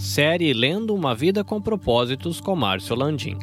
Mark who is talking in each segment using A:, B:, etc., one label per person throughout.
A: Série Lendo uma Vida com Propósitos com Márcio Landim.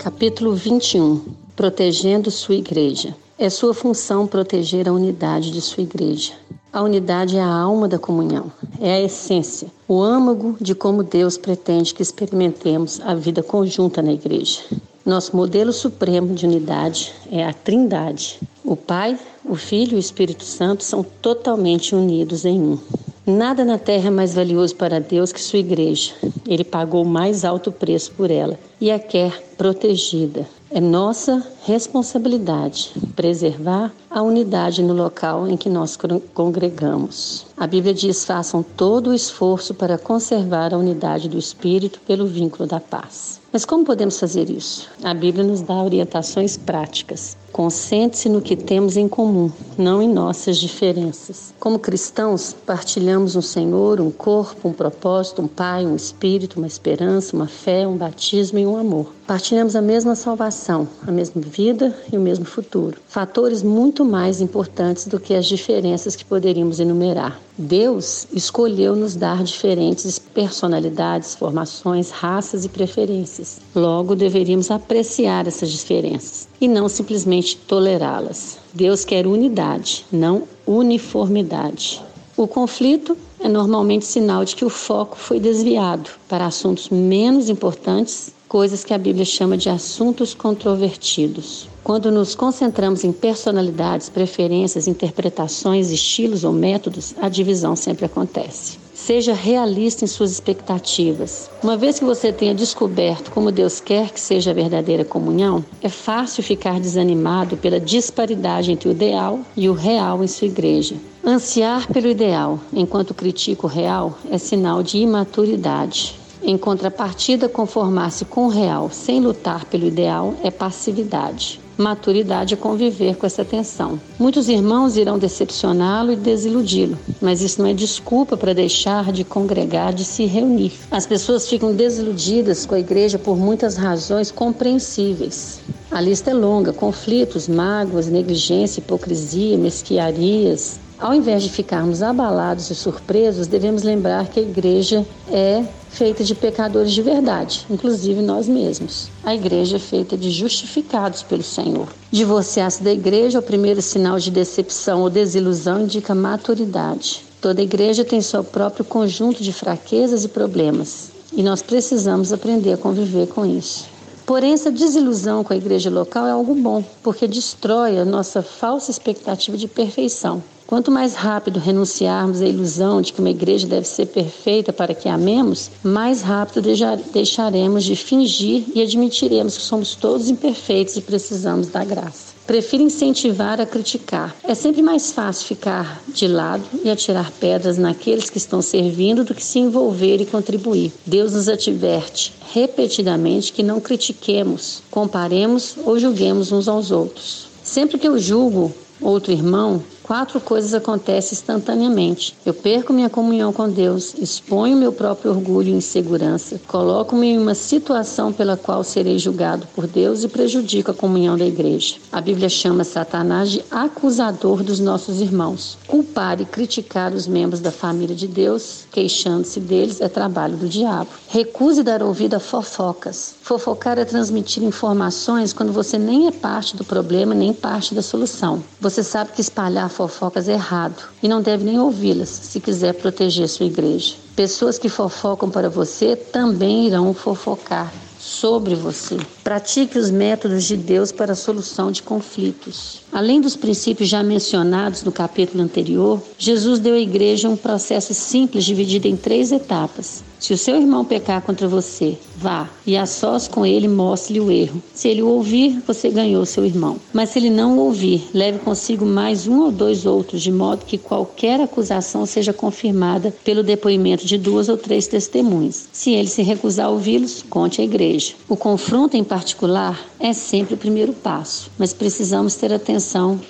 B: Capítulo 21 Protegendo sua igreja. É sua função proteger a unidade de sua igreja. A unidade é a alma da comunhão, é a essência, o âmago de como Deus pretende que experimentemos a vida conjunta na igreja. Nosso modelo supremo de unidade é a Trindade. O Pai, o Filho e o Espírito Santo são totalmente unidos em um. Nada na terra é mais valioso para Deus que sua igreja. Ele pagou o mais alto preço por ela e a quer protegida. É nossa responsabilidade preservar a unidade no local em que nós congregamos. A Bíblia diz: façam todo o esforço para conservar a unidade do espírito pelo vínculo da paz. Mas como podemos fazer isso? A Bíblia nos dá orientações práticas. Consente-se no que temos em comum, não em nossas diferenças. Como cristãos, partilhamos um Senhor, um corpo, um propósito, um Pai, um Espírito, uma esperança, uma fé, um batismo e um amor. Partilhamos a mesma salvação, a mesma vida e o mesmo futuro. Fatores muito mais importantes do que as diferenças que poderíamos enumerar. Deus escolheu nos dar diferentes personalidades, formações, raças e preferências. Logo, deveríamos apreciar essas diferenças e não simplesmente tolerá-las. Deus quer unidade, não uniformidade. O conflito é normalmente sinal de que o foco foi desviado para assuntos menos importantes, coisas que a Bíblia chama de assuntos controvertidos. Quando nos concentramos em personalidades, preferências, interpretações, estilos ou métodos, a divisão sempre acontece. Seja realista em suas expectativas. Uma vez que você tenha descoberto como Deus quer que seja a verdadeira comunhão, é fácil ficar desanimado pela disparidade entre o ideal e o real em sua igreja. Ansiar pelo ideal enquanto critica o real é sinal de imaturidade. Em contrapartida, conformar-se com o real sem lutar pelo ideal é passividade. Maturidade é conviver com essa tensão. Muitos irmãos irão decepcioná-lo e desiludi-lo, mas isso não é desculpa para deixar de congregar, de se reunir. As pessoas ficam desiludidas com a igreja por muitas razões compreensíveis. A lista é longa: conflitos, mágoas, negligência, hipocrisia, mesquiarias, ao invés de ficarmos abalados e surpresos, devemos lembrar que a igreja é feita de pecadores de verdade, inclusive nós mesmos. A igreja é feita de justificados pelo Senhor. Divorciar-se da igreja, o primeiro sinal de decepção ou desilusão, indica maturidade. Toda igreja tem seu próprio conjunto de fraquezas e problemas, e nós precisamos aprender a conviver com isso. Porém, essa desilusão com a igreja local é algo bom, porque destrói a nossa falsa expectativa de perfeição. Quanto mais rápido renunciarmos à ilusão de que uma igreja deve ser perfeita para que amemos, mais rápido deixaremos de fingir e admitiremos que somos todos imperfeitos e precisamos da graça. Prefiro incentivar a criticar. É sempre mais fácil ficar de lado e atirar pedras naqueles que estão servindo do que se envolver e contribuir. Deus nos adverte repetidamente que não critiquemos, comparemos ou julguemos uns aos outros. Sempre que eu julgo outro irmão, quatro coisas acontecem instantaneamente. Eu perco minha comunhão com Deus, exponho meu próprio orgulho e insegurança, coloco-me em uma situação pela qual serei julgado por Deus e prejudico a comunhão da igreja. A Bíblia chama Satanás de acusador dos nossos irmãos. Culpar e criticar os membros da família de Deus, queixando-se deles, é trabalho do diabo. Recuse dar ouvido a fofocas. Fofocar é transmitir informações quando você nem é parte do problema nem parte da solução. Você sabe que espalhar fofocas errado e não deve nem ouvi-las se quiser proteger sua igreja. Pessoas que fofocam para você também irão fofocar sobre você. Pratique os métodos de Deus para a solução de conflitos. Além dos princípios já mencionados no capítulo anterior, Jesus deu à igreja um processo simples dividido em três etapas. Se o seu irmão pecar contra você, vá e a sós com ele mostre-lhe o erro. Se ele o ouvir, você ganhou seu irmão. Mas se ele não o ouvir, leve consigo mais um ou dois outros, de modo que qualquer acusação seja confirmada pelo depoimento de duas ou três testemunhas. Se ele se recusar a ouvi-los, conte à igreja. O confronto em particular é sempre o primeiro passo, mas precisamos ter atenção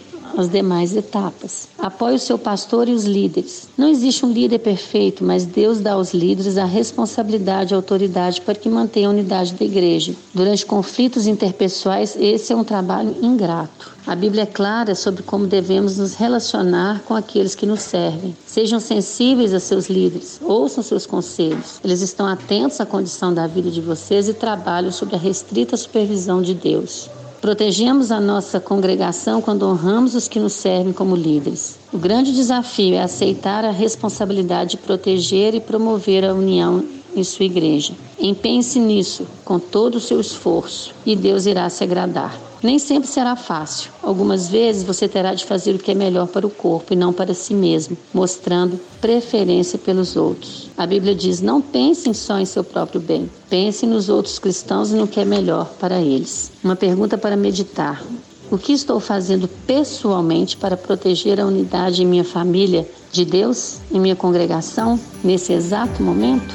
B: as demais etapas. Apoie o seu pastor e os líderes. Não existe um líder perfeito, mas Deus dá aos líderes a responsabilidade e autoridade para que mantenha a unidade da igreja. Durante conflitos interpessoais, esse é um trabalho ingrato. A Bíblia é clara sobre como devemos nos relacionar com aqueles que nos servem. Sejam sensíveis a seus líderes, ouçam seus conselhos. Eles estão atentos à condição da vida de vocês e trabalham sob a restrita supervisão de Deus. Protegemos a nossa congregação quando honramos os que nos servem como líderes. O grande desafio é aceitar a responsabilidade de proteger e promover a união em sua igreja. Empenhe-se nisso com todo o seu esforço e Deus irá se agradar. Nem sempre será fácil. Algumas vezes você terá de fazer o que é melhor para o corpo e não para si mesmo, mostrando preferência pelos outros. A Bíblia diz: não pensem só em seu próprio bem, pensem nos outros cristãos e no que é melhor para eles. Uma pergunta para meditar. O que estou fazendo pessoalmente para proteger a unidade em minha família, de Deus, em minha congregação, nesse exato momento?